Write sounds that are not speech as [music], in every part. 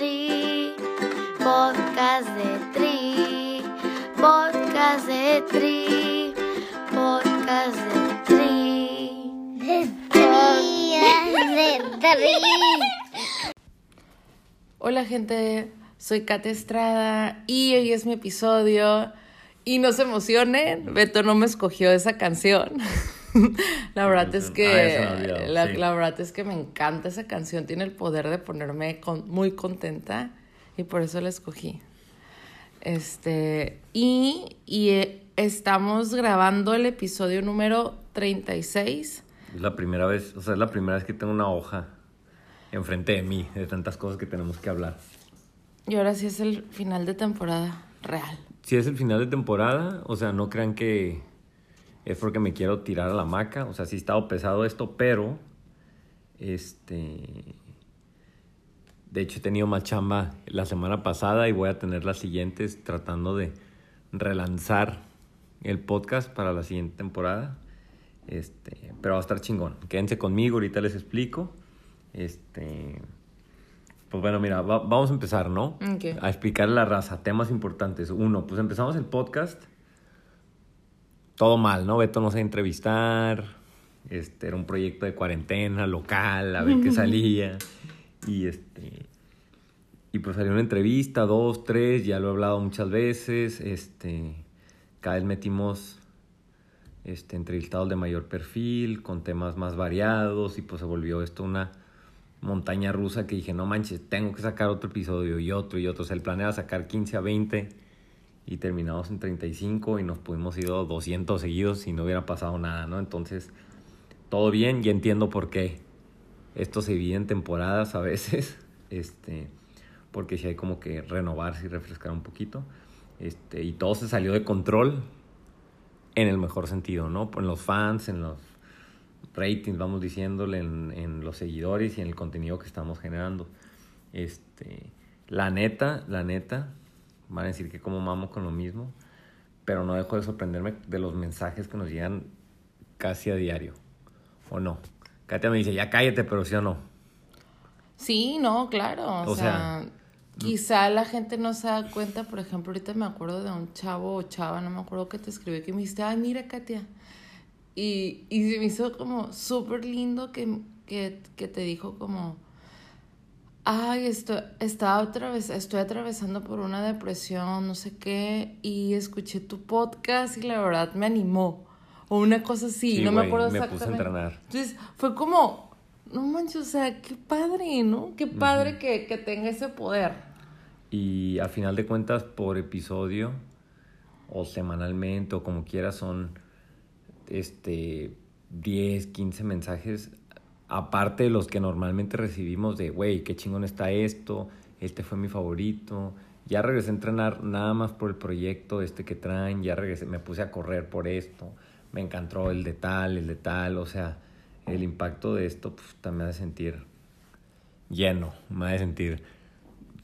Tri, podcast de Tri, podcast de Tri, podcast de Tri. De Tri, de Tri. Hola gente, soy Kate Estrada y hoy es mi episodio. Y no se emocionen, Beto no me escogió esa canción. [laughs] la verdad es que Ah, la, sí. la verdad es que me encanta esa canción, tiene el poder de ponerme con- muy contenta y por eso la escogí. Este, y, y eh, estamos grabando el episodio número 36. Es la primera vez, o sea, es la primera vez que tengo una hoja enfrente de mí, de tantas cosas que tenemos que hablar. Y ahora sí es el final de temporada real. Si es el final de temporada, o sea, no crean que es porque me quiero tirar a la hamaca, o sea, sí ha estado pesado esto, pero este de hecho he tenido más chamba la semana pasada y voy a tener las siguientes tratando de relanzar el podcast para la siguiente temporada. Este, pero va a estar chingón. Quédense conmigo, ahorita les explico. Este, pues bueno, mira, va- vamos a empezar, ¿no? A explicar la raza, temas importantes. Uno, pues empezamos el podcast. Todo mal, ¿no? Beto no sé entrevistar. Este, era un proyecto de cuarentena local, a ver qué salía. Y este. Y pues salió una entrevista, dos, tres, ya lo he hablado muchas veces. Este. Cada vez metimos este, entrevistados de mayor perfil, con temas más variados, y pues se volvió esto una montaña rusa que dije, no manches, tengo que sacar otro episodio y otro y otro. O sea, el plan era sacar 15 a 20 y terminamos en 35 y nos pudimos ir a 200 seguidos si no hubiera pasado nada, ¿no? Entonces, todo bien y entiendo por qué esto se divide en temporadas a veces, [laughs] este, porque si hay como que renovarse y refrescar un poquito, este, y todo se salió de control en el mejor sentido, ¿no? En los fans, en los ratings, vamos diciéndole, en, en los seguidores y en el contenido que estamos generando. Este, la neta, la neta, van a decir que como mamo con lo mismo, pero no dejo de sorprenderme de los mensajes que nos llegan casi a diario, ¿o no? Katia me dice, ya cállate, pero sí o no. Sí, no, claro. O, O sea, sea, quizá la gente no se da cuenta, por ejemplo, ahorita me acuerdo de un chavo o chava, no me acuerdo que te escribió que me dijiste, ay, mira, Katia. Y, y se me hizo como súper lindo que, que, que te dijo como, ay, esto, estaba otra vez, estoy atravesando por una depresión, no sé qué, y escuché tu podcast y la verdad me animó. O una cosa así, Sí, no me acuerdo me puse a exactamente. entrenar. Entonces, fue como, no manches, o sea, qué padre, ¿no? Qué padre que, que tenga ese poder. Y a final de cuentas, por episodio, o semanalmente, o como quiera, son este 10, 15 mensajes, aparte de los que normalmente recibimos de, güey, qué chingón está esto, este fue mi favorito, ya regresé a entrenar nada más por el proyecto este que traen, ya regresé, me puse a correr por esto, me encantó el de tal, el de tal, o sea, el impacto de esto pues, también me hace sentir lleno, me hace sentir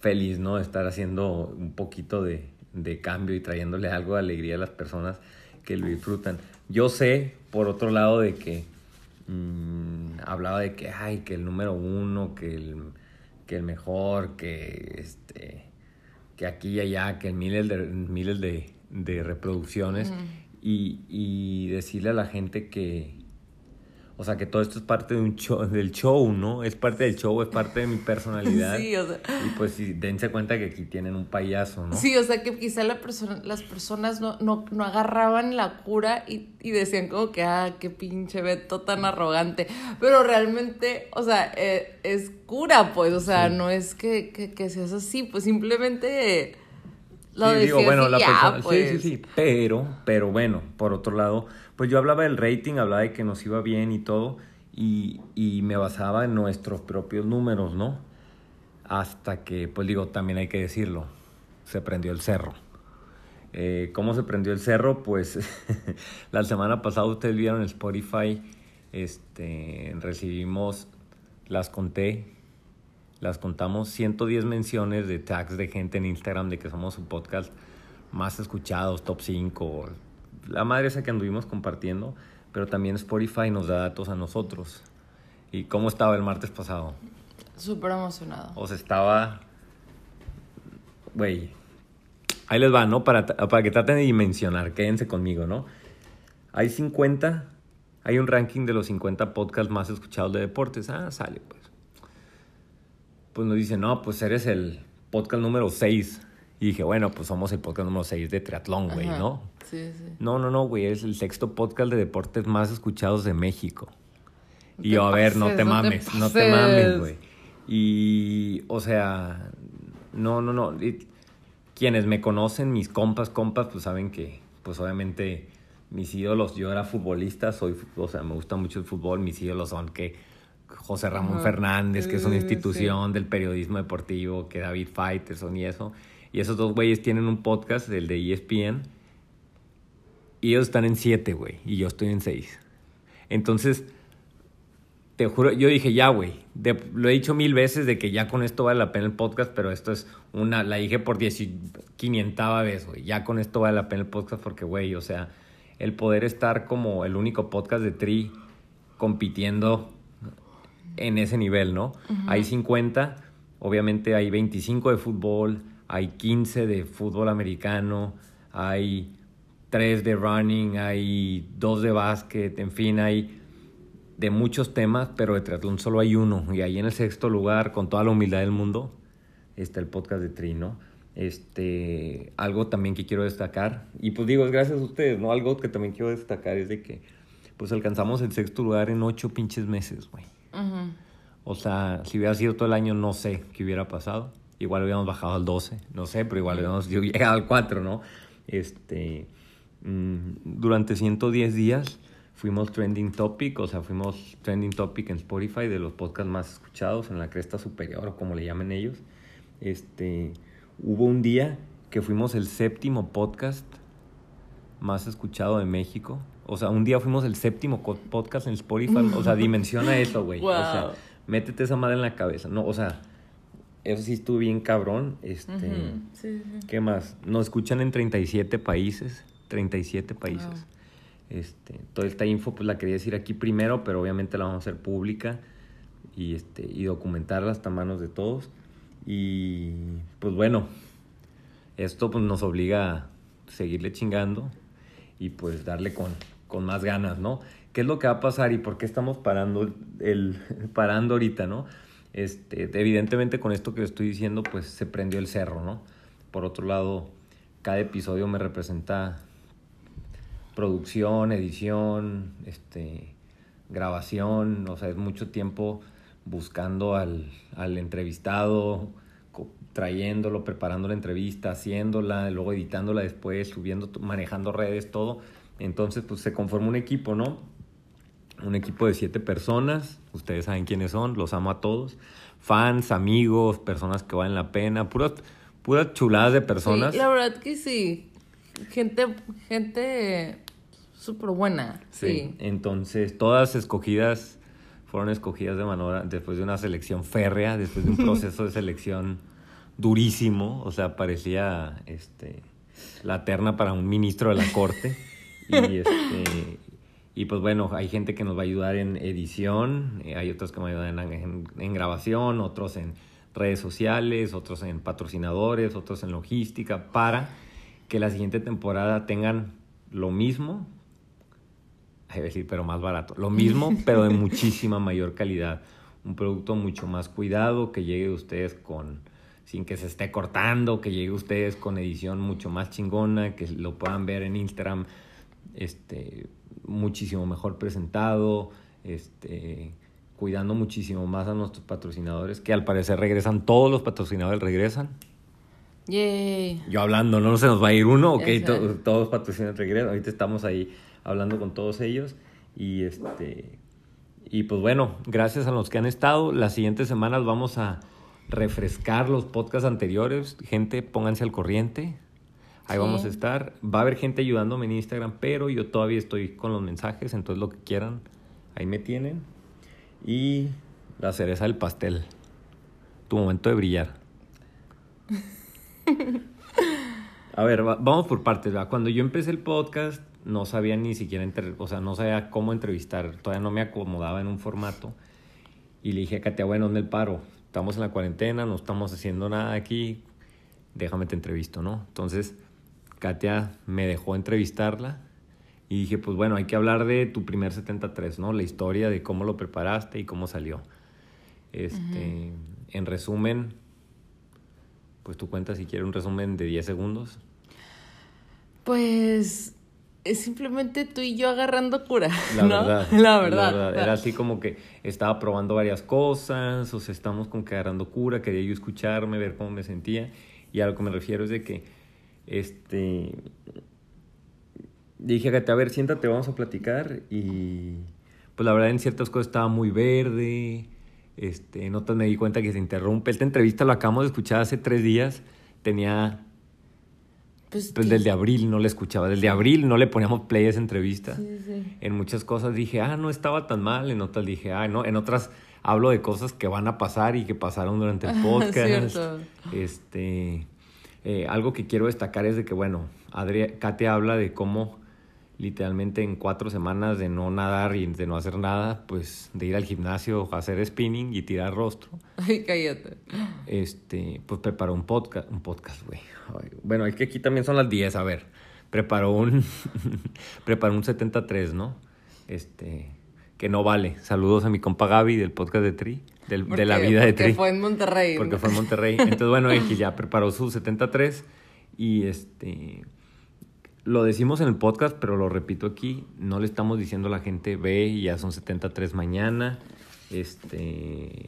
feliz, ¿no? Estar haciendo un poquito de, de cambio y trayéndole algo de alegría a las personas que lo disfrutan. Yo sé, por otro lado, de que mm, hablaba de que, ay, que el número uno, que el, que el mejor, que este que aquí y allá, que miles de, miles de, de reproducciones. Y, y decirle a la gente que, o sea, que todo esto es parte de un show, del show, ¿no? Es parte del show, es parte de mi personalidad. [laughs] Sí, o sea. Y pues sí, dense cuenta que aquí tienen un payaso, ¿no? Sí, o sea, que quizá la persona, las personas no, no, no agarraban la cura y, y decían como que, ah, qué pinche Beto tan arrogante. Pero realmente, o sea, eh, es cura, pues, o sea, no es que, que, que seas así, pues simplemente lo Sí, digo, bueno, la ya, persona, pues. sí, sí, sí, pero, pero bueno, por otro lado, pues yo hablaba del rating, hablaba de que nos iba bien y todo, y, y me basaba en nuestros propios números, ¿no? Hasta que, pues digo, también hay que decirlo, se prendió el cerro. Eh, ¿Cómo se prendió el cerro? Pues [laughs] la semana pasada ustedes vieron en Spotify, este, recibimos, las conté, las contamos 110 menciones de tags de gente en Instagram de que somos su podcast más escuchados, top 5, la madre esa que anduvimos compartiendo, pero también Spotify nos da datos a nosotros. ¿Y cómo estaba el martes pasado? Súper emocionado. O sea, estaba güey, ahí les va, ¿no? Para, para que traten de dimensionar, quédense conmigo, ¿no? Hay 50, hay un ranking de los 50 podcasts más escuchados de deportes. Ah, sale, pues. Pues nos dice, no, pues eres el podcast número 6. Y dije, bueno, pues somos el podcast número 6 de triatlón, güey. ¿no? Sí, sí. No, no, no, güey, es el sexto podcast de deportes más escuchados de México. Y yo, a ver, no te no te mames, no te mames, güey. Y, o sea, no, no, no. y quienes me conocen, mis compas, compas, pues saben que, pues obviamente, mis ídolos, yo era futbolista, soy, o sea, me gusta mucho el fútbol, mis ídolos son que José Ramón Ajá. Fernández, que es una institución del periodismo deportivo, que David Faitelson y eso. Y esos dos güeyes tienen un podcast, el de ESPN, y ellos están en siete, güey, y yo estoy en seis. Entonces, te juro, yo dije, ya, güey, lo he dicho mil veces de que ya con esto vale la pena el podcast, pero esto es una, la dije por 500 vez, güey, ya con esto vale la pena el podcast porque, güey, o sea, el poder estar como el único podcast de Tri compitiendo en ese nivel, ¿no? Hay 50, obviamente hay 25 de fútbol, hay 15 de fútbol americano, hay 3 de running, hay 2 de básquet, en fin, hay de muchos temas, pero de triatlón solo hay uno. Y ahí en el sexto lugar, con toda la humildad del mundo, está el podcast de Tri, ¿no? Este, algo también que quiero destacar, y pues digo, es gracias a ustedes, ¿no? Algo que también quiero destacar es de que, pues alcanzamos el sexto lugar en ocho pinches meses, güey. O sea, si hubiera sido todo el año, no sé qué hubiera pasado. Igual hubiéramos bajado al 12, no sé, pero igual hubiéramos [laughs] llegado al 4, ¿no? Este, mm, durante 110 días fuimos trending topic, o sea, fuimos trending topic en Spotify de los podcasts más escuchados en la cresta superior, o como le llamen ellos. Este, hubo un día que fuimos el séptimo podcast más escuchado de México. O sea, un día fuimos el séptimo podcast en Spotify. O sea, [laughs] dimensiona eso, güey. O sea, Wow. métete esa madre en la cabeza. No, o sea, eso sí estuvo bien cabrón. Este, Ujú. Sí, sí. ¿qué más? Nos escuchan en 37 países. 37 países. Wow. Este, toda esta info pues la quería decir aquí primero, pero obviamente la vamos a hacer pública y este y documentarla hasta manos de todos. Y pues bueno, esto pues nos obliga a seguirle chingando y pues darle con, con más ganas, ¿no? ¿Qué es lo que va a pasar y por qué estamos parando el [laughs] parando ahorita, ¿no? Este, evidentemente con esto que estoy diciendo pues se prendió el cerro, ¿no? Por otro lado, cada episodio me representa producción, edición, este, grabación, o sea, es mucho tiempo buscando al, al entrevistado, trayéndolo, preparando la entrevista, haciéndola, luego editándola después, subiendo, manejando redes, todo. Entonces, pues se conforma un equipo, ¿no? Un equipo de siete personas, ustedes saben quiénes son, los amo a todos. Fans, amigos, personas que valen la pena, puras, puras chuladas de personas. Sí, la verdad que sí. Gente, gente súper buena. Sí. Sí. Entonces, todas escogidas fueron escogidas de manera después de una selección férrea, después de un [laughs] proceso de selección durísimo, o sea, parecía este la terna para un ministro de la corte [laughs] y este y pues bueno, hay gente que nos va a ayudar en edición, eh, hay otros que me ayudan en, en- en grabación, otros en redes sociales, otros en patrocinadores, otros en logística, para que la siguiente temporada tengan lo mismo es decir, pero más barato. Lo mismo, [laughs] pero de muchísima mayor calidad. Un producto mucho más cuidado, que llegue a ustedes con sin que se esté cortando, que llegue a ustedes con edición mucho más chingona, que lo puedan ver en Instagram este muchísimo mejor presentado, este cuidando muchísimo más a nuestros patrocinadores, que al parecer regresan, todos los patrocinadores regresan. Yay. Yo hablando, no se nos va a ir uno, ok, to- todos los patrocinadores regresan. Ahorita estamos ahí hablando con todos ellos. Y este. Y pues bueno, gracias a los que han estado. Las siguientes semanas vamos a refrescar los podcasts anteriores. Gente, pónganse al corriente. Ahí Sí. vamos a estar. Va a haber gente ayudándome en Instagram, pero yo todavía estoy con los mensajes, entonces lo que quieran, ahí me tienen. Y la cereza del pastel. Tu momento de brillar. [laughs] A ver, va- vamos por partes. Cuando yo empecé el podcast, no sabía ni siquiera, entre- o sea, no sabía cómo entrevistar. Todavía no me acomodaba en un formato. Y le dije a Katia, bueno, ¿dónde el paro? Estamos en la cuarentena, no estamos haciendo nada aquí. déjame te entrevisto, ¿no? Entonces, Katia me dejó entrevistarla y dije, pues bueno, hay que hablar de tu primer 73, ¿no? La historia de cómo lo preparaste y cómo salió. Este, En resumen, pues tú cuentas si quieres un resumen de 10 segundos. Pues es simplemente tú y yo agarrando cura. La ¿no? verdad. [laughs] La verdad. Era así como que estaba probando varias cosas, o sea, estamos como que agarrando cura, quería yo escucharme, ver cómo me sentía. Y a lo que me refiero es de que, este, dije, a ver, siéntate, vamos a platicar. Y pues la verdad en ciertas cosas estaba muy verde, este, en otras me di cuenta que se interrumpe. Esta entrevista lo acabamos de escuchar hace tres días, tenía Pues, pues desde abril no le escuchaba, desde abril no le poníamos play a esa entrevista. Sí, sí. En muchas cosas dije, ah, no estaba tan mal, en otras dije, ah, no, en otras hablo de cosas que van a pasar y que pasaron durante el [laughs] podcast. Cierto. Este, eh, algo que quiero destacar es de que, bueno, Adri Katia habla de cómo literalmente en cuatro semanas de no nadar y de no hacer nada, pues de ir al gimnasio, hacer spinning y tirar rostro, Ay, cállate. este, pues preparó un podcast, un podcast, güey. Bueno, es que aquí también son las 10, a ver. Preparó un [laughs] preparó un 73, ¿no? Este, que no vale. Saludos a mi compa Gaby del podcast de Tri, de la Porque- vida de porque Tri. fue en Monterrey. Porque fue en Monterrey. Entonces, bueno, X ya preparó su 73 y este lo decimos en el podcast, pero lo repito aquí, no le estamos diciendo a la gente, ve, ya son 73 mañana. Este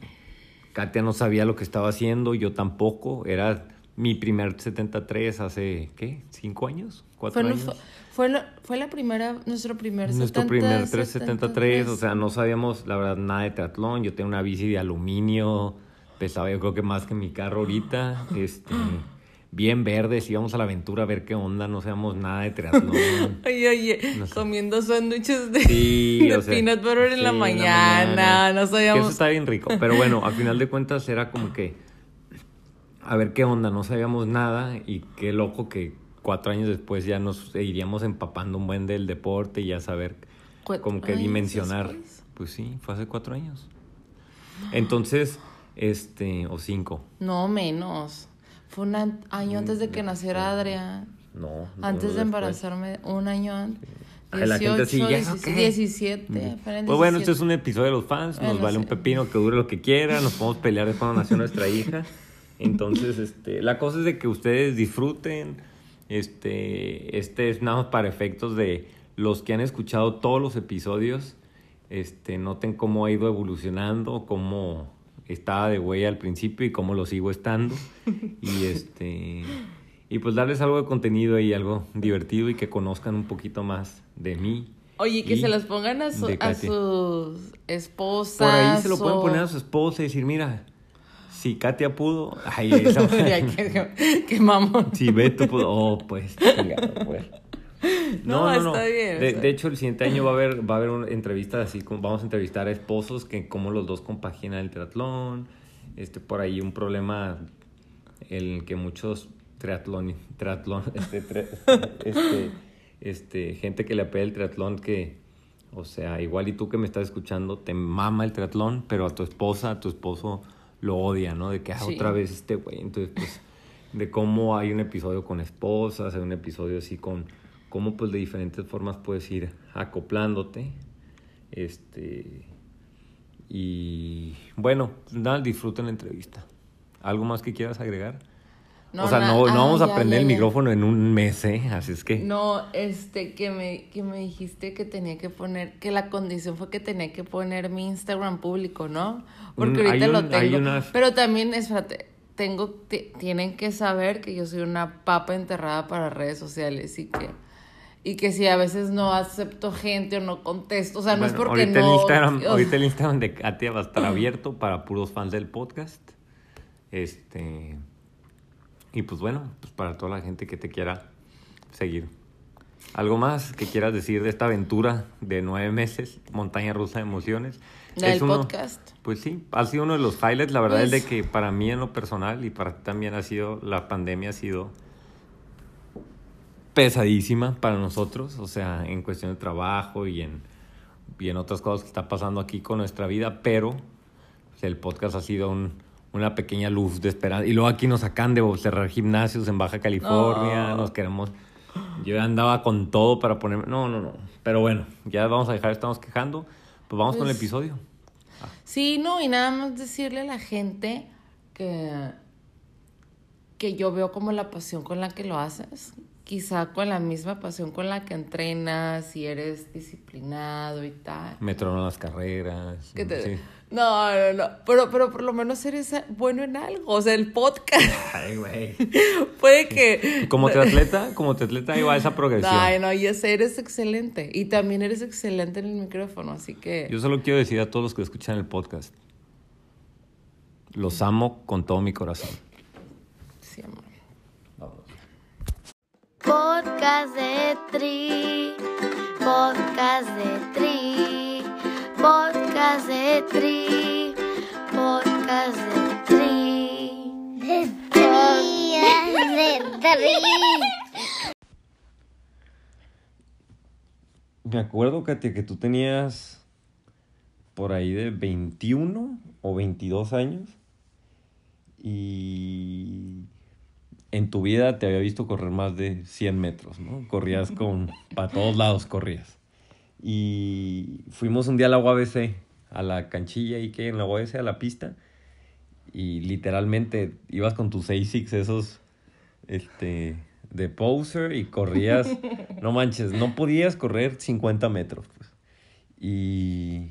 Katia no sabía lo que estaba haciendo, yo tampoco, era mi primer 73 hace ¿qué? ¿Cinco años? ¿Cuatro Fue, años? Fue, la, fue la primera, nuestro primer Nuestro 70, primer 373, o sea, no sabíamos, la verdad, nada de triatlón. Yo tenía una bici de aluminio, pesaba yo creo que más que mi carro ahorita. Este, bien verdes, íbamos a la aventura a ver qué onda, no sabíamos nada de triatlón. [laughs] Oye, oye, No sé. comiendo sándwiches de, Sí, de o sea, peanut butter en la mañana, no Que sabíamos. eso está bien rico, pero bueno, al final de cuentas era como que, a ver qué onda, no sabíamos nada y qué loco que cuatro años después ya nos iríamos empapando un buen del deporte y ya saber como que dimensionar. después. Pues sí, fue hace cuatro años. Entonces, este, o cinco. No, menos. Fue un año antes de que naciera Adrián. No. Antes de después. embarazarme, un año antes. Ay, la gente así, 18, ¿ya 17, qué? 17, fueron Pues bueno, 17. este es un episodio de los fans, nos Bueno, vale un sí. pepino que dure lo que quiera, nos podemos pelear de cuando nació nuestra hija. [laughs] Entonces, este, la cosa es de que ustedes disfruten. Este, este es nada más para efectos de los que han escuchado todos los episodios. Este, noten cómo ha ido evolucionando, cómo estaba de güey al principio y cómo lo sigo estando. [laughs] Y este, y pues darles algo de contenido y algo divertido y que conozcan un poquito más de mí. Oye, que se las pongan a, su- a sus esposas. Por ahí se lo pueden poner a su esposa y decir, mira, si Katia pudo, ay, [laughs] esa que, que mamón. si Beto pudo, oh, pues, pues. No, está bien, De, hecho, el siguiente año va a haber, va a haber una entrevista así, como vamos a entrevistar a esposos que cómo los dos compaginan el triatlón. Este, por ahí un problema el que muchos triatlón, triatlón, [laughs] este, tri- este, este, gente que le apela el triatlón que, o sea, igual y tú que me estás escuchando, te mama el triatlón, pero a tu esposa, a tu esposo lo odia, ¿no? De que ah, Sí. otra vez este güey. Entonces, pues, de cómo hay un episodio con esposas, hay un episodio así con cómo pues de diferentes formas puedes ir acoplándote. Este y bueno, nada, disfruten la entrevista. ¿Algo más que quieras agregar? O sea, no, no ah, vamos a prender ya, el micrófono en un mes, ¿eh? Así es que... No, este, que me, que me dijiste que tenía que poner, que la condición fue que tenía que poner mi Instagram público, ¿no? Porque Mm, ahorita lo tengo. Pero también, espérate, tengo, ti- tienen que saber que yo soy una papa enterrada para redes sociales y que, y que si a veces no acepto gente o no contesto, o sea, no es porque ahorita no. El Instagram, o sea, ahorita el Instagram de Katia va a estar abierto para puros fans del podcast. Este. Y pues bueno, pues para toda la gente que te quiera seguir. ¿Algo más que quieras decir de esta aventura de nueve meses, montaña rusa de emociones? Del Es uno- podcast. Pues sí, ha sido uno de los highlights. La verdad es Pues- de que para mí en lo personal y para ti también ha sido, la pandemia ha sido pesadísima para nosotros, o sea, en cuestión de trabajo y en, y en otras cosas que está pasando aquí con nuestra vida, pero pues, el podcast ha sido un, una pequeña luz de esperanza. Y luego aquí nos sacan de cerrar gimnasios en Baja California, No. nos queremos... Yo andaba con todo para poner... No, no, no. Pero bueno, ya vamos a dejar, estamos quejando. Pues vamos con el Pues- episodio. Sí, no, y nada más decirle a la gente que, que yo veo como la pasión con la que lo haces, quizá con la misma pasión con la que entrenas y eres disciplinado y tal. Me tronan las carreras. Que te- sí. No, no, no, pero, pero por lo menos eres bueno en algo, o sea, el podcast Ay, güey. [laughs] puede que... Como triatleta, como triatleta ahí va esa progresión. Ay, no, ya sé, eres excelente. Y también eres excelente en el micrófono, así que... Yo solo quiero decir a todos los que escuchan el podcast. Los amo con todo mi corazón. Sí, amor. Vamos. Podcast de Tri, podcast de Tri, podcast de Tri, podcast de Tri. De Tri, de Tri. Me acuerdo, Katia, que tú tenías por ahí de 21 o 22 años y en tu vida te había visto correr más de 100 metros, ¿no? Corrías con... para todos lados corrías. Y fuimos un día a la UABC, a la canchilla y que en la UABC, a la pista, y literalmente ibas con tus ASICs esos, este, de poser y corrías, [laughs] no manches, no podías correr 50 metros, pues. Y,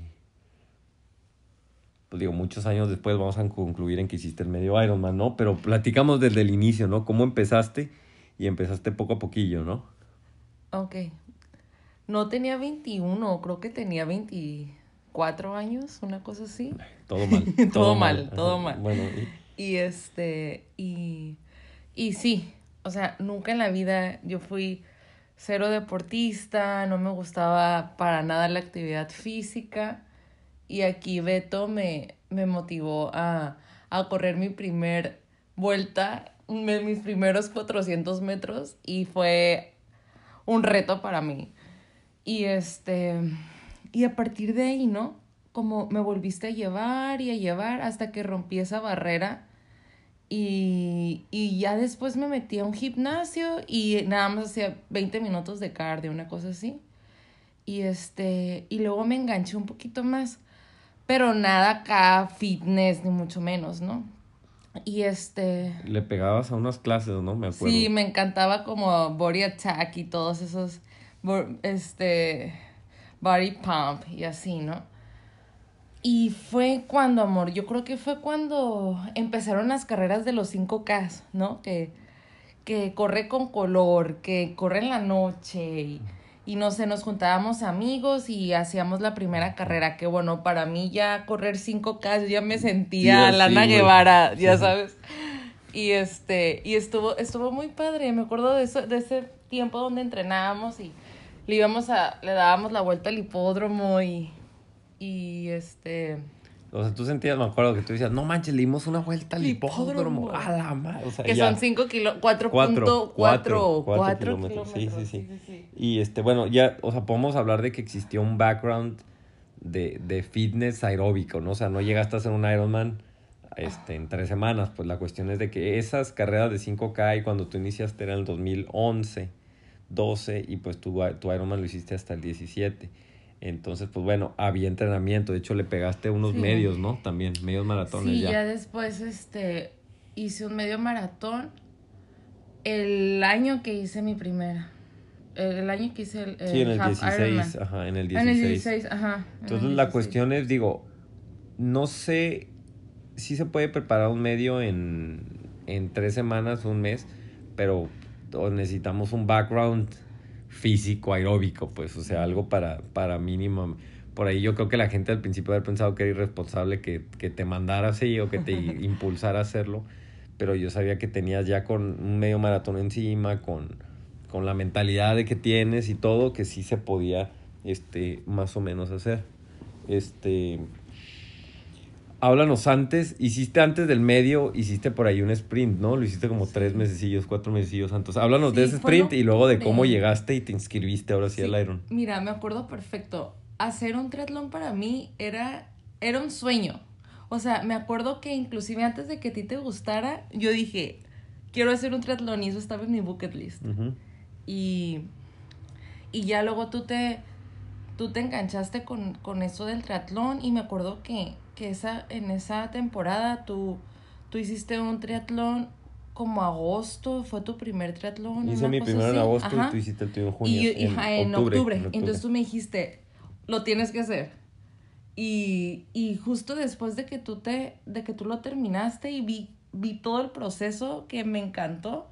pues digo, muchos años después vamos a concluir en que hiciste el medio Ironman, ¿no? Pero platicamos desde el inicio, ¿no? Cómo empezaste y empezaste poco a poquillo, ¿no? Ok. No tenía 21, creo que tenía 24 años, una cosa así. Todo mal. [laughs] Todo mal, todo mal. Bueno, y- Y este, y, y sí, o sea, nunca en la vida yo fui cero deportista, no me gustaba para nada la actividad física. Y aquí Beto me, me motivó a, a correr mi primer vuelta, mis primeros 400 metros, y fue un reto para mí. Y este, y a partir de ahí, ¿no? Como me volviste a llevar y a llevar hasta que rompí esa barrera. Y, y ya después me metí a un gimnasio y nada más hacía 20 minutos de cardio, una cosa así. Y este, y luego me enganché un poquito más. Pero nada acá fitness, ni mucho menos, ¿no? Y este. le pegabas a unas clases, ¿no? Me acuerdo. Sí, me encantaba como Body Attack y todos esos, este, Body Pump y así, ¿no? Y fue cuando, amor, yo creo que fue cuando empezaron las carreras de los 5K, ¿no? Que, que corre con color, que corre en la noche y, y no sé, nos juntábamos amigos y hacíamos la primera carrera, que bueno, para mí ya correr 5K yo ya me sentía Sí, Lana sí. Guevara, ya Sí. sabes. Y este, y estuvo, estuvo muy padre. Me acuerdo de eso, de ese tiempo donde entrenábamos y le íbamos a, le dábamos la vuelta al hipódromo y, y este, O sea, tú sentías, me acuerdo que tú decías, no manches, le dimos una vuelta al Hipódromo. hipódromo. A la madre. O sea, que ya. son 5 kilómetros, 4.4 Cuatro, cuatro, cuatro cuatro kilómetros. kilómetros. Sí, sí, sí. Y este, bueno, ya, o sea, podemos hablar de que existió un background de, de fitness aeróbico, ¿no? O sea, no llegaste a hacer un Ironman este, en tres semanas. Pues la cuestión es de que esas carreras de 5K y cuando tú iniciaste era en el 2011, 12 y pues tu, tu Ironman lo hiciste hasta el 17. Entonces, pues bueno, había entrenamiento. De hecho, le pegaste unos Sí. medios, ¿no? También, medios maratones Sí, ya. ya después este, hice un medio maratón el año que hice mi primera. El año que hice el, Sí, en el half 16, Ironman. ajá, en el Ah, En el 16. 16, ajá. en Entonces el la 16. cuestión es, digo, no sé si se puede preparar un medio en, en tres semanas, un mes, pero o necesitamos un background físico, aeróbico, pues, o sea, algo para, para mínimo. Por ahí yo creo que la gente al principio haber pensado que era irresponsable que, que te mandara así o que te [laughs] impulsara a hacerlo, pero yo sabía que tenías ya con un medio maratón encima, con, con la mentalidad de que tienes y todo, que sí se podía este, más o menos hacer. Este, háblanos antes, hiciste antes del medio, hiciste por ahí un sprint, ¿no? Lo hiciste como tres mesecillos, cuatro mesecillos antes. Háblanos de ese sprint y luego de cómo llegaste y te inscribiste ahora sí, Sí, al Iron. Mira, me acuerdo perfecto. Hacer un triatlón para mí era, era un sueño. O sea, me acuerdo que inclusive antes de que a ti te gustara, yo dije, quiero hacer un triatlón y eso estaba en mi bucket list. Y, y ya luego tú te, tú te enganchaste con, con eso del triatlón y me acuerdo que, que esa, en esa temporada tú, tú hiciste un triatlón como agosto, fue tu primer triatlón. Hice mi primero en agosto Ajá. y tú hiciste el tuyo en junio. Y, en, octubre, en Entonces tú me dijiste, lo tienes que hacer. Y, y justo después de que tú te, de que tú lo terminaste y vi, vi todo el proceso que me encantó,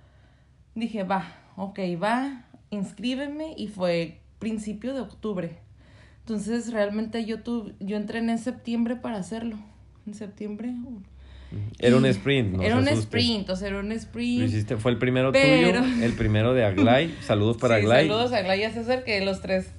dije, va, ok, va, inscríbeme y fue principio de octubre. Entonces realmente yo tu, yo entrené en septiembre para hacerlo. En septiembre. Era un sprint, ¿no? era un sprint, o sea, era un sprint. Lo hiciste, fue el primero Pero- tuyo, el primero de Aglay. [laughs] Saludos para Sí, Aglay. Saludos a Glaya César, que los tres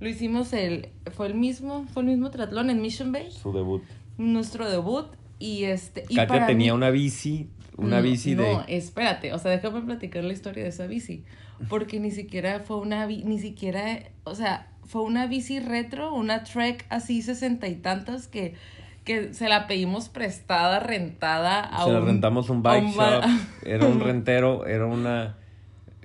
lo hicimos el, fue el mismo, fue el mismo triatlón en Mission Bay, Su debut. nuestro debut, y este, y Katia para tenía mí- una bici, una no, bici no, de... espérate, o sea, déjame platicar la historia de esa bici, porque ni siquiera fue una, ni siquiera, o sea, fue una bici retro, una Trek así sesenta y tantas que, que se la pedimos prestada, rentada a Se la rentamos un bike un shop, [laughs] era un rentero, era una...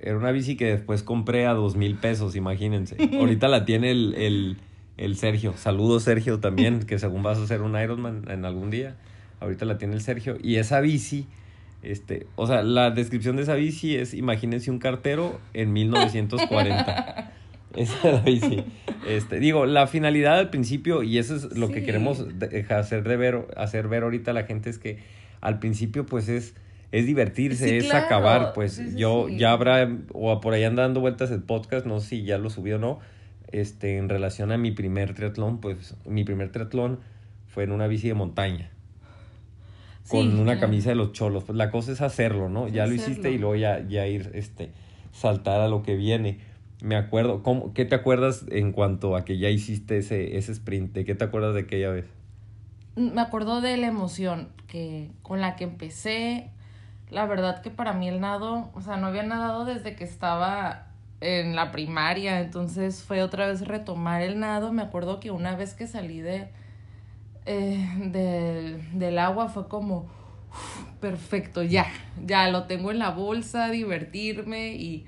Era una bici que después compré a dos mil pesos, imagínense. [laughs] Ahorita la tiene el, el, el Sergio. Saludos, Sergio, también, que según vas a hacer un Ironman en algún día. Ahorita la tiene el Sergio. Y esa bici, este, o sea, la descripción de esa bici es, imagínense un cartero en 1940. [laughs] Esa es [laughs] la bici. Este, digo, la finalidad al principio, y eso es lo que queremos de- hacer, de ver, hacer ver ahorita a la gente, es que al principio, pues es, es divertirse, Sí, es claro. acabar. Pues Sí, yo ya habrá, o por ahí anda dando vueltas el podcast, no sé si ya lo subí o no, este, en relación a mi primer triatlón, pues mi primer triatlón fue en una bici de montaña con Sí, una claro. camisa de los cholos. Pues la cosa es hacerlo, ¿no? Ya lo hiciste y luego ya, ya ir, este, saltar a lo que viene. Me acuerdo, ¿cómo, ¿qué te acuerdas en cuanto a que ya hiciste ese, ese sprint? ¿De qué te acuerdas de aquella vez? me acuerdo de la emoción que con la que empecé. La verdad que para mí el nado, o sea, no había nadado desde que estaba en la primaria, entonces fue otra vez retomar el nado. Me acuerdo que una vez que salí de eh, del, del agua fue como "Uf, perfecto, ya, ya lo tengo en la bolsa, divertirme y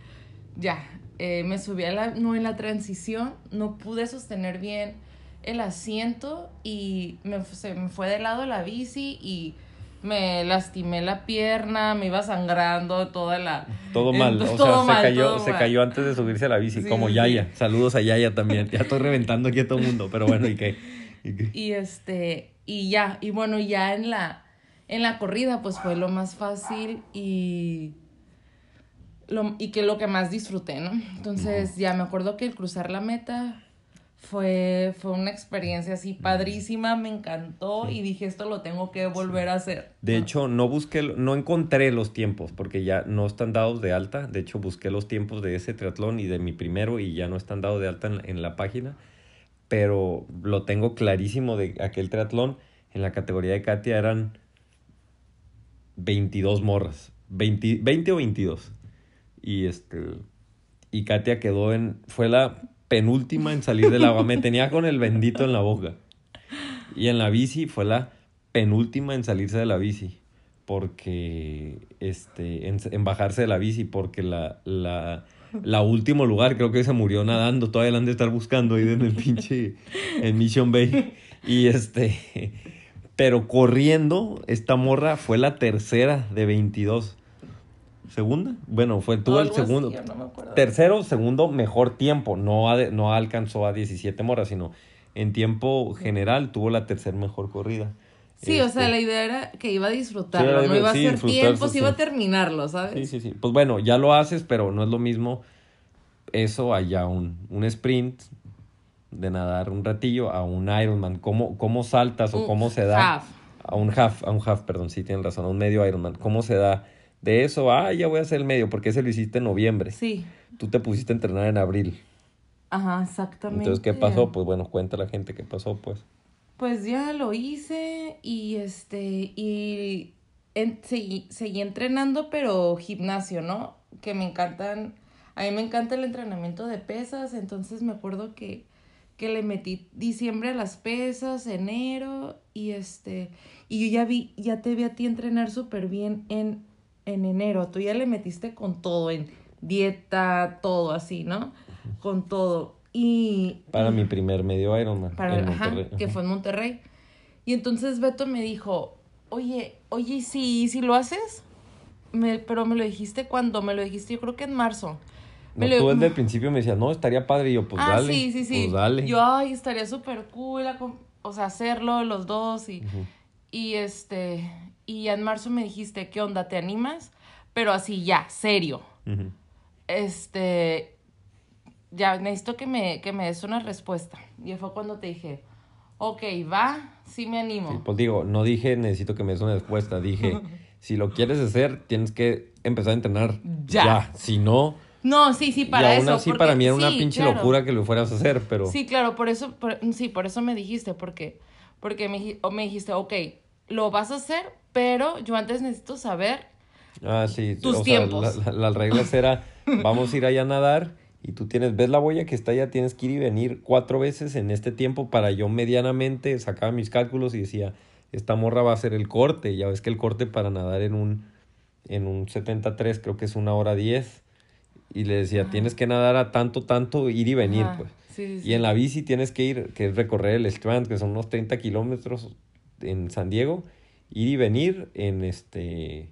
ya. Eh, me subí a la, no en la transición, no pude sostener bien el asiento y me, se me fue de lado la bici y me lastimé la pierna, me iba sangrando toda la... Todo mal, Entonces, o [laughs] sea, todo se, mal, cayó, todo se mal. cayó antes de subirse a la bici, Sí, como sí, Yaya. Saludos a Yaya también. Ya estoy reventando aquí a todo el mundo, pero bueno, ¿y qué? ¿Y qué? Y este, y ya, y bueno, ya en la, en la corrida pues fue lo más fácil y, lo, y que lo que más disfruté, ¿no? Entonces ya me acuerdo que el cruzar la meta fue, fue una experiencia así padrísima, me encantó y dije esto lo tengo que volver a hacer. De hecho, no busqué, no encontré los tiempos porque ya no están dados de alta. De hecho, busqué los tiempos de ese triatlón y de mi primero y ya no están dados de alta en, en la página. Pero lo tengo clarísimo de aquel triatlón. En la categoría de Katia eran 22 morras. 20, 20 o 22. Y este. Y Katia quedó en. Fue la penúltima en salir del agua. Me tenía con el bendito en la boca. Y en la bici fue la penúltima en salirse de la bici. Porque. Este. En, en bajarse de la bici. Porque la. La, la último lugar, creo que se murió nadando. Todavía la han de estar buscando ahí en el pinche. En Mission Bay. Y este. Pero corriendo, esta morra fue la tercera de 22. ¿Segunda? Bueno, fue, tuvo el así, segundo. no me. Tercero, segundo, mejor tiempo. No, no alcanzó a 17 moras, sino en tiempo general tuvo la tercer mejor corrida. Sí, o sea, Este, la idea era que iba a disfrutarlo, no iba a hacer tiempos, sí. iba a terminarlo, ¿sabes? Sí, sí, sí. Pues bueno, ya lo haces, pero no es lo mismo eso allá un, un sprint de nadar un ratillo a un Ironman. ¿Cómo, cómo saltas o Un cómo se da? half. A un half, a un half, perdón, sí tienen razón, a un medio Ironman. ¿Cómo se da de eso? Ah, ya voy a hacer el medio, porque ese lo hiciste en noviembre. Sí, Tú te pusiste a entrenar en abril. ajá, exactamente. Entonces, ¿qué pasó? Pues bueno, cuenta la gente qué pasó, pues. Pues ya lo hice y este, y en- seguí, seguí entrenando, pero gimnasio, ¿no? Que me encantan, a mí me encanta el entrenamiento de pesas, entonces me acuerdo que, que le metí diciembre a las pesas, enero, y este, y yo ya vi, ya te vi a ti entrenar súper bien en, en enero. Tú ya le metiste con todo, en dieta, todo así, ¿no? Con todo. Y. Para mi primer medio Ironman. Para, en ajá, Monterrey. que fue en Monterrey. Y entonces Beto me dijo, oye, oye, ¿y si, si lo haces? Me- pero me lo dijiste cuando, me lo dijiste yo creo que en marzo. No, Me lo- tú desde [laughs] el principio me decías, no, estaría padre. Y yo, pues ah, dale. sí, sí, sí. Pues dale. Yo, ay, estaría súper cool, o sea, hacerlo los dos y, y este, y en marzo me dijiste, ¿qué onda? ¿Te animas? Pero así ya, serio. Este, ya necesito que me, que me des una respuesta. Y fue cuando te dije, ok, va, sí me animo. Sí, pues digo, no dije necesito que me des una respuesta. Dije, [laughs] si lo quieres hacer, tienes que empezar a entrenar Ya. Si no, No, sí, sí, para y aún eso. así porque- para mí era una pinche claro. locura que lo fueras a hacer, pero... Sí, claro, por eso, por- sí, por eso me dijiste, porque, porque me, me dijiste, ok, lo vas a hacer, pero yo antes necesito saber, Ah, sí. Tus o sea, tiempos. la- la- las reglas era, [laughs] vamos a ir allá a nadar y tú tienes, ves la boya que está allá, tienes que ir y venir cuatro veces en este tiempo para yo medianamente sacaba mis cálculos y decía, esta morra va a hacer el corte. Ya ves que el corte para nadar en un, en un 73 creo que es una hora 10. Y le decía, tienes que nadar a tanto, tanto, ir y venir, Ajá, pues. sí, sí, Y en la bici tienes que ir, que es recorrer el Strand, que son unos 30 kilómetros en San Diego, ir y venir en este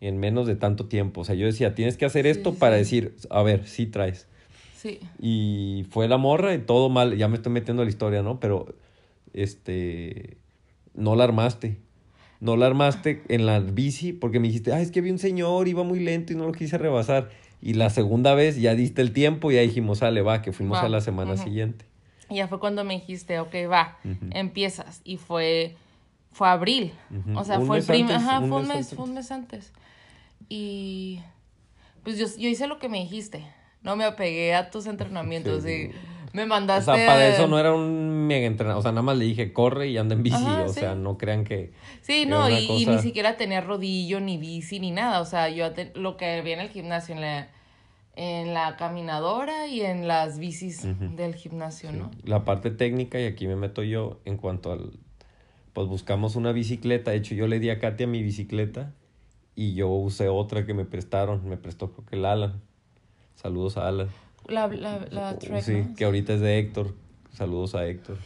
en menos de tanto tiempo. O sea, yo decía, tienes que hacer Sí, esto sí, para decir, a ver, sí traes. sí, Y fue la morra y todo mal, ya me estoy metiendo a la historia, ¿no? Pero, este, no la armaste. No la armaste en la bici porque me dijiste, ah, es que vi un señor, iba muy lento y no lo quise rebasar. Y la segunda vez ya diste el tiempo y ya dijimos, sale, va, que fuimos Va, a la semana siguiente. Y ya fue cuando me dijiste, ok, va, empiezas. Y fue, fue abril. Ujú. O sea, Un fue el primer, ajá, un fue un mes antes. fue un mes antes. Y pues yo, yo hice lo que me dijiste. No me apegué a tus entrenamientos Sí. y me O mandaste. sea, para eso no era un mega entrenador. O sea, nada más le dije, corre y anda en bici. Ajá, o sí. sea, no crean que. Sí, no, y, y cosa- ni siquiera tenía rodillo, ni bici, ni nada. O sea, yo te- lo que había en el gimnasio, en la, en la caminadora y en las bicis Ujú. del gimnasio, ¿no? La parte técnica, y aquí me meto yo en cuanto al. Pues buscamos una bicicleta. De hecho, yo le di a Katia mi bicicleta y yo usé otra que me prestaron. Me prestó creo que el Alan. Saludos a Alan. La, la, la Trek, sí, ¿no? que ahorita es de Héctor. Saludos a Héctor.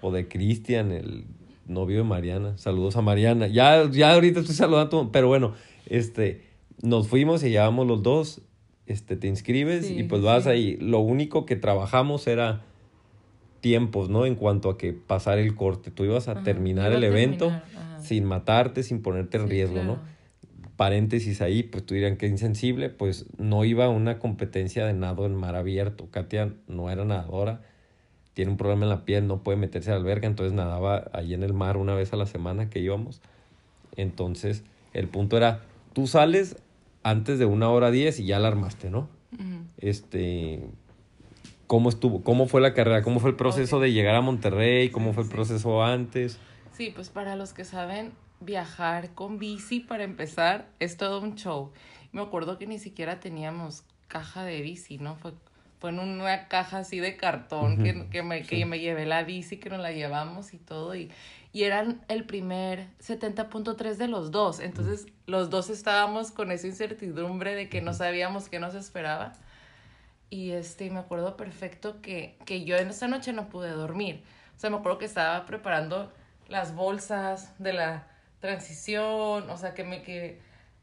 O de Cristian, el novio de Mariana. Saludos a Mariana. Ya, ya ahorita estoy saludando, pero bueno, este, nos fuimos y llevamos los dos. Este, te inscribes Sí, y pues vas sí. ahí. Lo único que trabajamos era tiempos, ¿no? En cuanto a que pasar el corte. Tú ibas a Ajá, terminar iba a el evento terminar, sin matarte, sin ponerte en Sí, riesgo, claro. ¿no? paréntesis ahí, pues tú dirían que insensible, pues no iba a una competencia de nado en mar abierto. Katia no era nadadora, tiene un problema en la piel, no puede meterse a la alberca, entonces nadaba ahí en el mar una vez a la semana que íbamos. Entonces, el punto era, tú sales antes de una hora diez y ya la armaste, ¿no? Este, ¿cómo estuvo? ¿Cómo fue la carrera? ¿Cómo fue el proceso Ok. de llegar a Monterrey? ¿Cómo Sí, fue el sí. proceso antes? Sí, pues para los que saben, viajar con bici para empezar es todo un show. Me acuerdo que ni siquiera teníamos caja de bici, ¿no? Fue, fue en una caja así de cartón que, que, me, que me llevé la bici, que nos la llevamos y todo. Y, y eran el primer 70.3 de los dos. Entonces los dos estábamos con esa incertidumbre de que no sabíamos qué nos esperaba. Y este, me acuerdo perfecto que, que yo en esa noche no pude dormir. O sea, me acuerdo que estaba preparando las bolsas de la transición, o sea, que me que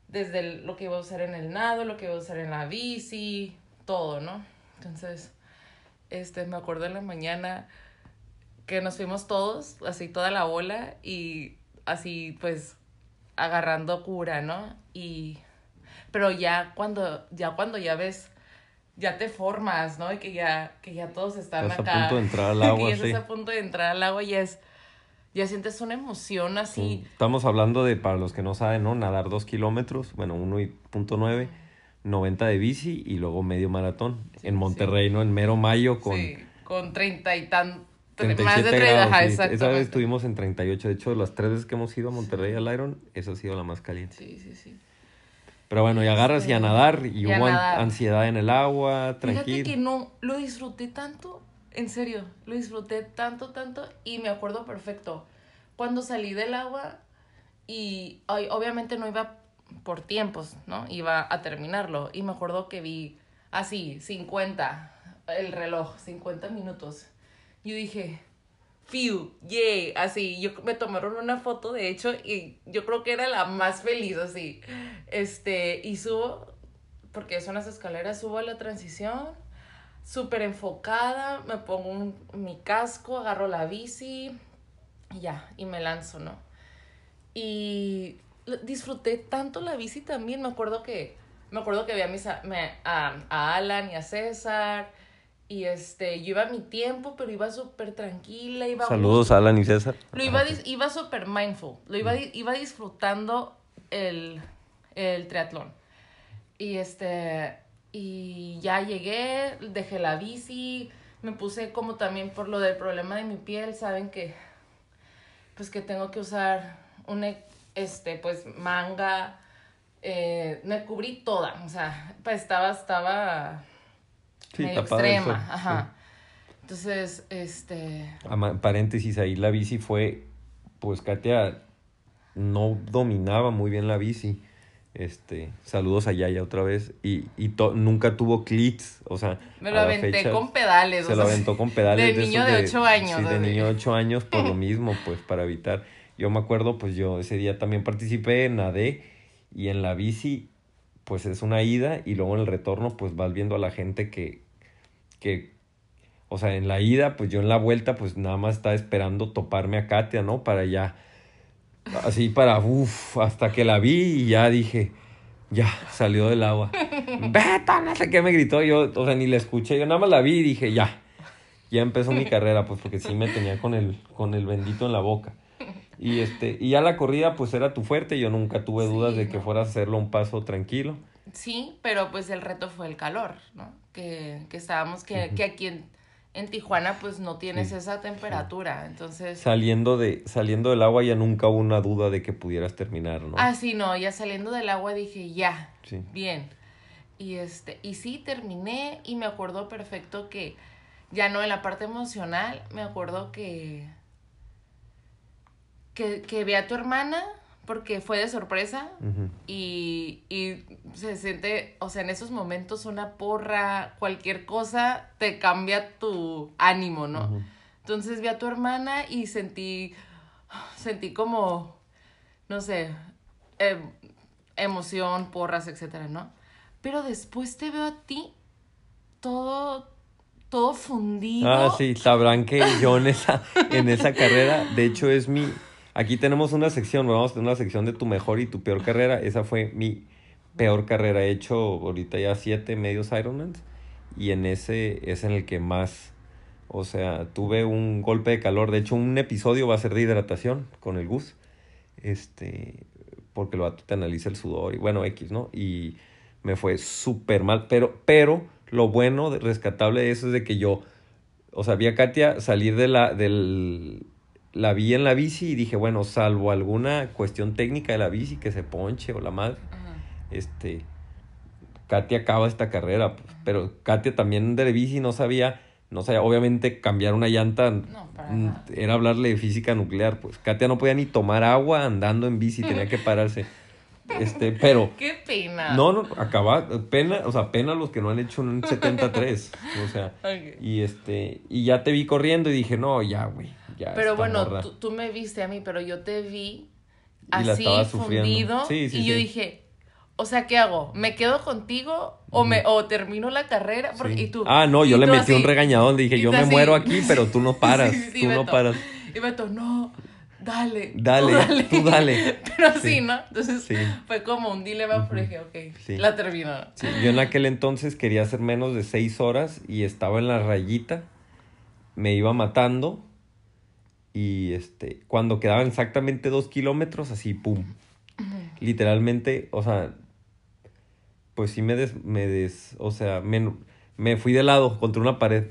desde lo que iba a usar en el nado, lo que iba a usar en la bici, todo, ¿no? Entonces, este, me acuerdo en la mañana que nos fuimos todos, así toda la bola y así pues agarrando cura, ¿no? Y pero ya cuando ya cuando ya ves ya te formas, ¿no? Y que ya que ya todos están Estás a acá. punto de entrar al [laughs] que agua, ya estás sí. a punto de entrar al agua y es ya sientes una emoción así. Estamos hablando de, para los que no saben, ¿no? Nadar dos kilómetros, bueno, 1.9, 90 de bici y luego medio maratón. Sí, en Monterrey, ¿no? En mero mayo con sí, con treinta y tan 37 más de 30, grados. ajá, sí. Esa vez estuvimos en 38. De hecho, las tres veces que hemos ido a Monterrey al Iron, esa ha sido la más caliente. Sí, sí, sí. Pero bueno, y agarras y a nadar y Y hubo nadar. ansiedad en el agua, Fíjate tranquilo. que no lo disfruté tanto en serio, lo disfruté tanto, tanto y me acuerdo perfecto. Cuando salí del agua y ay, obviamente no iba por tiempos, ¿no? Iba a terminarlo y me acuerdo que vi así, 50, el reloj, 50 minutos. Yo dije, Fiu, yay, así, yo me tomaron una foto de hecho y yo creo que era la más feliz así. Este, y subo, porque son las escaleras, subo a la transición, súper enfocada, me pongo mi casco, agarro la bici y ya, y me lanzo, ¿no? Y disfruté tanto la bici también, me acuerdo que, me acuerdo que vi a, mis, a, a Alan y a César. Y este, yo iba a mi tiempo, pero iba súper tranquila, iba Saludos a Alan y César. lo iba, dis- iba súper mindful, lo iba, iba disfrutando el, el triatlón. Y este, y ya llegué, dejé la bici, me puse como también por lo del problema de mi piel, saben que, pues que tengo que usar un, e- este, pues manga, eh, me cubrí toda, o sea, pues estaba, estaba Sí, medio extrema, sol, sí. ajá. Entonces, este, Paréntesis, ahí la bici fue, pues Katia no dominaba muy bien la bici. Este, saludos a Yaya otra vez. Y, y to- nunca tuvo clits, o sea. me lo la aventé fecha con pedales. Se o lo sea, aventó con pedales. De niño de 8 años. Sí, de niño de 8 años, por lo [laughs] mismo, pues para evitar. Yo me acuerdo, pues yo ese día también participé, nadé y en la bici, pues es una ida y luego en el retorno, pues vas viendo a la gente que, que, o sea, en la ida, pues yo en la vuelta, pues nada más estaba esperando toparme a Katia, ¿no? Para ya, así para, uff, hasta que la vi y ya dije, ya, salió del agua. [laughs] Beto, no sé qué me gritó, yo, o sea, ni la escuché, yo nada más la vi y dije, ya, ya empezó mi carrera, pues porque sí me tenía con el, con el bendito en la boca. Y este, y ya la corrida pues era tu fuerte, yo nunca tuve Sí, dudas de que fueras a hacerlo un paso tranquilo. Sí, pero pues el reto fue el calor, ¿no? Que, que estábamos, que, que aquí en, en Tijuana pues no tienes Sí, esa temperatura, entonces... Saliendo de, saliendo del agua ya nunca hubo una duda de que pudieras terminar, ¿no? Ah, sí, no, ya saliendo del agua dije, ya, Sí. bien. Y este, y sí, terminé y me acuerdo perfecto que, ya no en la parte emocional, me acuerdo que, que, que vi a tu hermana porque fue de sorpresa y, y se siente, o sea, en esos momentos una porra, cualquier cosa te cambia tu ánimo, ¿no? Entonces vi a tu hermana y sentí, sentí como, no sé, em, emoción, porras, etcétera, ¿no? Pero después te veo a ti todo, todo fundido. Ah, sí, sabrán que yo en esa, en esa carrera, de hecho es mi, aquí tenemos una sección, vamos a tener una sección de tu mejor y tu peor carrera, esa fue mi peor carrera, he hecho ahorita ya siete medios Ironmans y en ese es en el que más, o sea, tuve un golpe de calor, de hecho un episodio va a ser de hidratación con el Gus, este, porque lo te analiza el sudor y bueno, X, ¿no? Y me fue súper mal, pero, pero lo bueno, rescatable de eso es de que yo, o sea, vi a Katia salir de la, del, la vi en la bici y dije, bueno, salvo alguna cuestión técnica de la bici, que se ponche o la madre, Ajá. este, Katia acaba esta carrera, pues, pero Katia también de bici no sabía, no sabía, obviamente cambiar una llanta No, era hablarle de física nuclear, pues. Katia no podía ni tomar agua andando en bici, tenía que pararse, este, [laughs] pero... Qué pena. No, no, acaba, pena, o sea, pena los que no han hecho un 73, o sea, [laughs] y este, y ya te vi corriendo y dije, no, ya, güey, ya. Pero bueno, morra". tú, tú me viste a mí, pero yo te vi Y así, fundido, Sí, sí, y yo sí. dije, o sea, ¿qué hago? ¿Me quedo contigo o me o termino la carrera? Porque, y tú, ah, no, yo le metí un así, regañadón, le dije, yo me así. muero aquí, pero tú no [laughs] paras, tú no Beto. paras. Y Beto, no, dale. tú Dale, tú dale. [laughs] Pero Sí. sí, ¿no? Entonces Sí. fue como un dilema, pero dije, ok, Sí. la termino. Yo en aquel entonces quería hacer menos de seis horas y estaba en la rayita, me iba matando y este, cuando quedaban exactamente dos kilómetros, así, pum. Literalmente, o sea, pues sí me des, me des, o sea, me, me fui de lado contra una pared,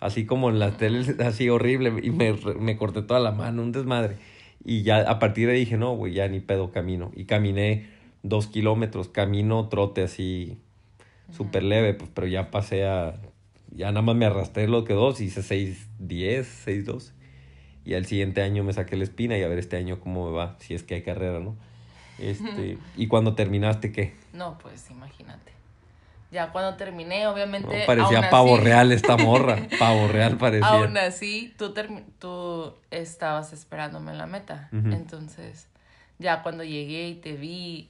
así como en las teles, [laughs] así horrible, y me, me corté toda la mano, un desmadre. Y ya a partir de ahí dije, no, güey, ya ni pedo camino. Y caminé dos kilómetros, camino, trote así, súper leve, pues, pero ya pasé a Ya nada más me arrastré lo que dos, hice 6, 10, 6, 12. Y al siguiente año me saqué la espina y a ver este año cómo me va, si es que hay carrera, ¿no? Este, [laughs] ¿Y cuando terminaste qué? No, pues imagínate. Ya cuando terminé, obviamente. No, parecía aún pavo así- real [laughs] esta morra. pavo real parecía. Aún así, tú, tú estabas esperándome en la meta. Entonces, ya cuando llegué y te vi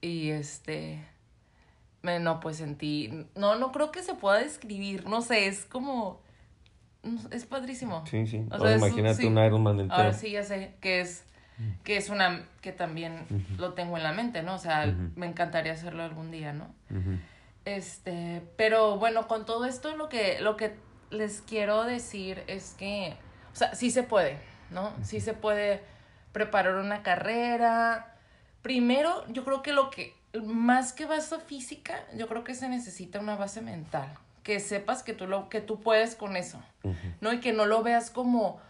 y este... Me, no, pues sentí... No, no creo que se pueda describir. No sé, es como... Es padrísimo. Sí, sí. O Ahora sea, imagínate sí. un Ironman entero. Ahora sí ya sé que es que es una que también lo tengo en la mente, ¿no? O sea, me encantaría hacerlo algún día, ¿no? Este, pero bueno, con todo esto lo que lo que les quiero decir es que o sea, sí se puede, ¿no? Sí se puede preparar una carrera. Primero, yo creo que lo que más que base física, yo creo que se necesita una base mental, que sepas que tú lo que tú puedes con eso. ¿no? Y que no lo veas como,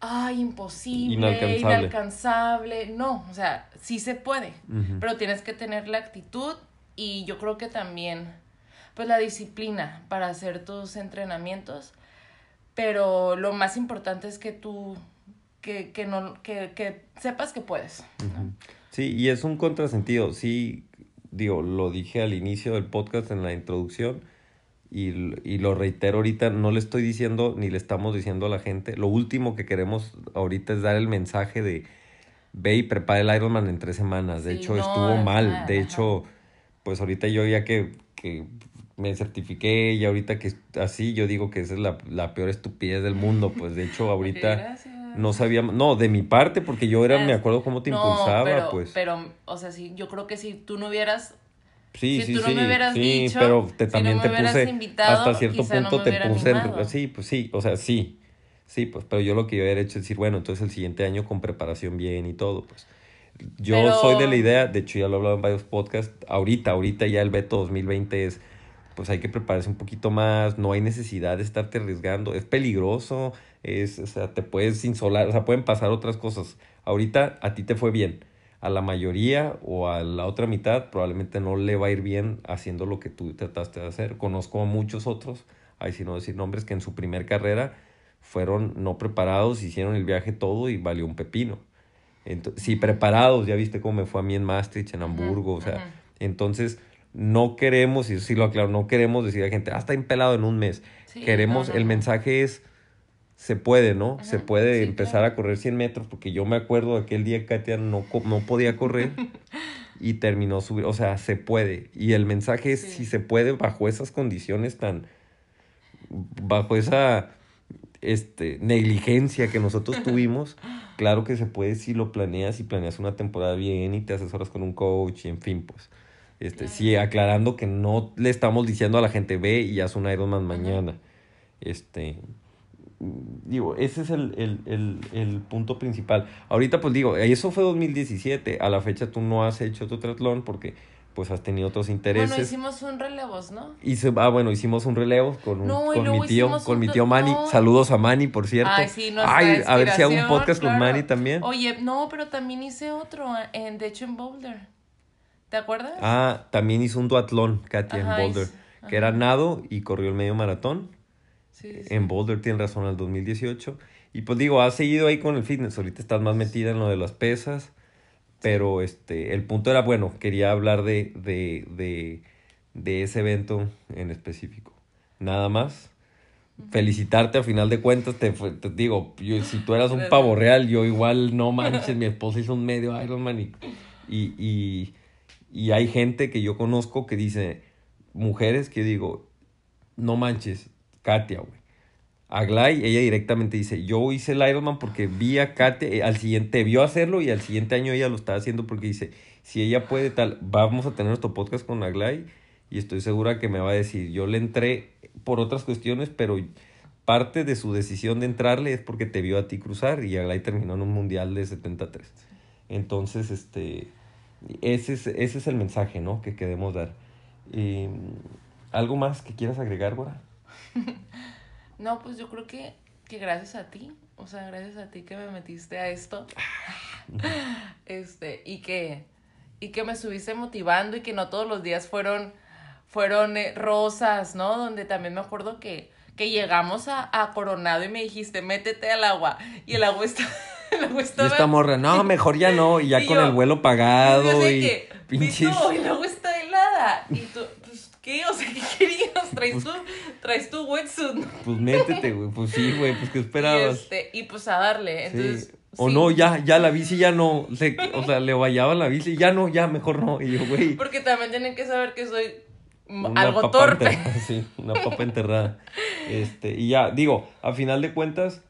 ay, imposible, Inalcanzable. inalcanzable. No, o sea, sí se puede, pero tienes que tener la actitud y yo creo que también, pues la disciplina para hacer tus entrenamientos. Pero lo más importante es que tú, que, que, no, que, que sepas que puedes. ¿no? Sí, y es un contrasentido. Sí, digo, lo dije al inicio del podcast en la introducción y, y lo reitero ahorita, no le estoy diciendo ni le estamos diciendo a la gente. Lo último que queremos ahorita es dar el mensaje de ve y prepara el Ironman en tres semanas. De Sí, hecho, no, estuvo mal. ajá, De hecho, pues ahorita yo ya que, que me certifiqué y ahorita que así, yo digo que esa es la, la peor estupidez del mundo. Pues de hecho, [laughs] ahorita... No sabía, no, de mi parte, porque yo era, Ah, me acuerdo cómo te no, impulsaba, pero, pues. Pero, o sea, sí, yo creo que si tú no hubieras Sí, Si sí, tú no sí, me hubieras sí, dicho, pero te, si también no me te puse, invitado, hasta cierto no punto te puse, en- sí, pues sí, o sea, sí, sí, pues, pero yo lo que yo hubiera hecho es decir, bueno, entonces el siguiente año con preparación bien y todo, pues. Yo Pero- soy de la idea, de hecho ya lo he hablado en varios podcasts, ahorita, ahorita ya el veto 2020 es, pues hay que prepararse un poquito más, no hay necesidad de estarte arriesgando, es peligroso, es, o sea, te puedes insolar, o sea, pueden pasar otras cosas. Ahorita a ti te fue bien, a la mayoría o a la otra mitad probablemente no le va a ir bien haciendo lo que tú trataste de hacer. Conozco a muchos otros, ahí si no decir nombres, que en su primer carrera fueron no preparados, hicieron el viaje todo y valió un pepino. Ento- sí, preparados, ya viste cómo me fue a mí en Maastricht, en Hamburgo, o sea, entonces no queremos, y eso sí lo aclaro, no queremos decir a la gente, ah, está impelado en un mes. Sí, queremos, no, no, el mensaje es, se puede, ¿no? Se puede sí, empezar claro. a correr 100 metros, porque yo me acuerdo aquel día que Katia no, no podía correr [laughs] y terminó subir, o sea, se puede. Y el mensaje es, Sí. si se puede, bajo esas condiciones tan, bajo esa este, negligencia que nosotros tuvimos, [laughs] claro que se puede si lo planeas y planeas una temporada bien y te asesoras con un coach y en fin, pues. Este, Claro. sí, aclarando que no le estamos diciendo a la gente, ve y haz un Ironman mañana. Este, digo, ese es el, el, el, el punto principal. Ahorita, pues digo, eso fue 2017. A la fecha tú no has hecho tu triatlón porque pues has tenido otros intereses. Bueno, hicimos un relevos, ¿no? Hice- ah, bueno, hicimos un relevo con, un- No, y con mi tío, con mi tío Manny. no. Saludos a Manny, por cierto. Ay, sí, nuestra Ay, a ver si hago un podcast con. Manny también. Oye, no, pero también hice otro, en, de hecho en Boulder. ¿Te acuerdas? Ah, también hizo un duatlón, Katia, Ajá, en Boulder, hizo- que era nado y corrió el medio maratón. Sí, sí. En Boulder, tiene razón, al 2018. Y pues digo, has seguido ahí con el fitness. Ahorita estás más metida en lo de las pesas. Pero este, el punto era, bueno, quería hablar de, de, de, de ese evento en específico. Nada más. Felicitarte a final de cuentas, te, te digo, yo, [laughs] si tú eras un pavo real, yo igual no manches, mi esposa hizo un medio Ironman y, y, y, y hay gente que yo conozco que dice, mujeres que digo, no manches, Katia, güey. Aglay, ella directamente dice, yo hice el Ironman porque vi a Katia, eh, al siguiente, vio hacerlo y al siguiente año ella lo está haciendo porque dice, si ella puede tal, vamos a tener nuestro podcast con Aglay y estoy segura que me va a decir, yo le entré por otras cuestiones, pero parte de su decisión de entrarle es porque te vio a ti cruzar y Aglay terminó en un mundial de 73. Entonces, este, ese es, ese es el mensaje, ¿no? Que queremos dar. ¿Algo más que quieras agregar, Bora? [laughs] No, pues yo creo que, que gracias a ti, o sea, gracias a ti que me metiste a esto, [laughs] este, y que, y que me estuviste motivando y que no todos los días fueron fueron eh, rosas, ¿no? Donde también me acuerdo que, que llegamos a, a Coronado y me dijiste, métete al agua. Y el agua está... [laughs] El agua Y estaba... esta morra, no, mejor ya no. Y ya Y con yo- el vuelo Y pagado y que, pinches. "Vito, el agua está helada. Y tú, ¿qué? O sea, [laughs] ¿qué querías? Traes tu, traes tu wetsuit, ¿no? [laughs] Pues métete, güey. Pues sí, güey. Pues qué Y, esperabas. este, y pues a darle. Sí. Entonces, O sí. no, ya, ya la bici ya no. Se- o sea, le vallaba la bici, ya no, ya mejor no. Y yo, güey. Porque también tienen que saber que soy una algo torpe. enterrada, [laughs] sí, una papa enterrada. Este, y ya, digo, a final de cuentas,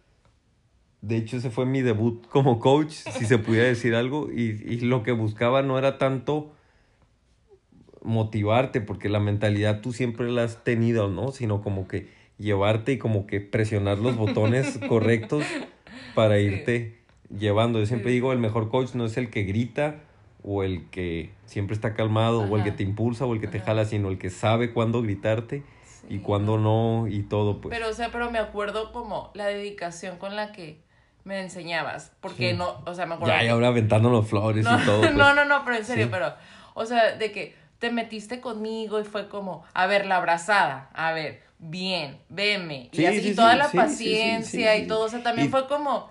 de hecho, ese fue mi debut como coach, si se pudiera decir algo. Y, y lo que buscaba no era tanto motivarte, porque la mentalidad tú siempre la has tenido, ¿no? Sino como que llevarte y como que presionar los botones [laughs] correctos para irte llevando. Yo siempre Sí. digo, el mejor coach no es el que grita o el que siempre está calmado o el que te impulsa o el que te jala, sino el que sabe cuándo gritarte y cuándo no y todo, pues. Pero, o sea, pero me acuerdo como la dedicación con la que me enseñabas. Porque no, o sea, me acuerdo. ya, y ahora aventando los flores no, y todo. [laughs] pues. no, no, no, pero en serio, pero, o sea, de que te metiste conmigo y fue como, a ver, la abrazada, a ver, bien, veme, y Sí, así, sí, y toda sí, la paciencia y todo, o sea, también Y- fue como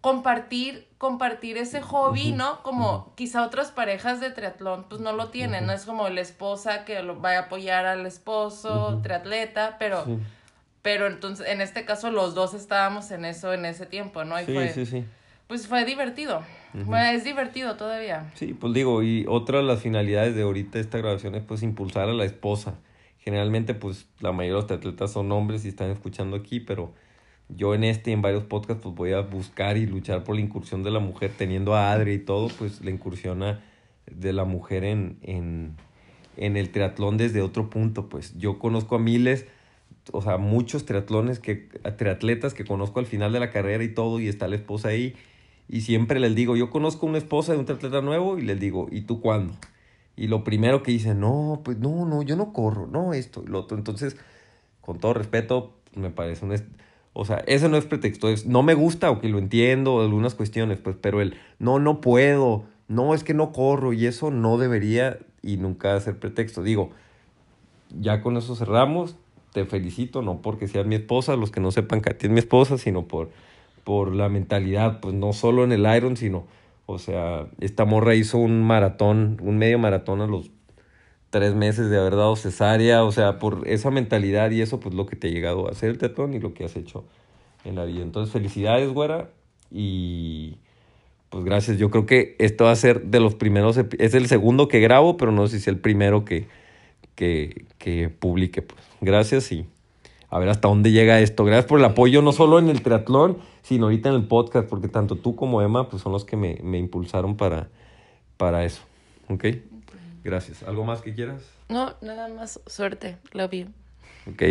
compartir, compartir ese hobby, ¿no? Como quizá otras parejas de triatlón, pues no lo tienen, no es como la esposa que lo vaya a apoyar al esposo, triatleta, pero, pero entonces, en este caso, los dos estábamos en eso en ese tiempo, ¿no? Y sí, fue, sí, sí. pues fue divertido, bueno, es divertido todavía. Sí, pues digo, y otra de las finalidades de ahorita esta grabación es pues impulsar a la esposa. Generalmente pues la mayoría de los atletas son hombres y están escuchando aquí, pero yo en este y en varios podcasts pues voy a buscar y luchar por la incursión de la mujer, teniendo a Adri y todo, pues la incursión a- de la mujer en, en, en el triatlón desde otro punto, pues yo conozco a miles, o sea, muchos triatlones que, triatletas que conozco al final de la carrera y todo, y está la esposa ahí, y siempre les digo, yo conozco una esposa de un triatleta nuevo y les digo, ¿y tú cuándo? Y lo primero que dicen, no, pues no, no, yo no corro, no esto lo otro. Entonces, con todo respeto, me parece un... O sea, ese no es pretexto, es no me gusta o que lo entiendo, algunas cuestiones, pues, pero el no, no puedo, no, es que no corro y eso no debería y nunca ser pretexto. Digo, ya con eso cerramos, te felicito, no porque seas mi esposa, los que no sepan que es mi esposa, sino por, por la mentalidad, pues no solo en el Iron, sino, o sea, esta morra hizo un maratón, un medio maratón a los tres meses de haber dado cesárea, o sea, por esa mentalidad y eso, pues lo que te ha llegado a hacer el tetón y lo que has hecho en la vida. Entonces, felicidades, güera, y pues gracias. Yo creo que esto va a ser de los primeros, es el segundo que grabo, pero no sé si es el primero que, que, que publique. Pues. Gracias y a ver hasta dónde llega esto. Gracias por el apoyo, no solo en el triatlón, sino ahorita en el podcast, porque tanto tú como Emma pues, son los que me, me impulsaron para, para eso. ¿Ok? Gracias. ¿Algo más que quieras? No, nada más suerte. Love you. Ok.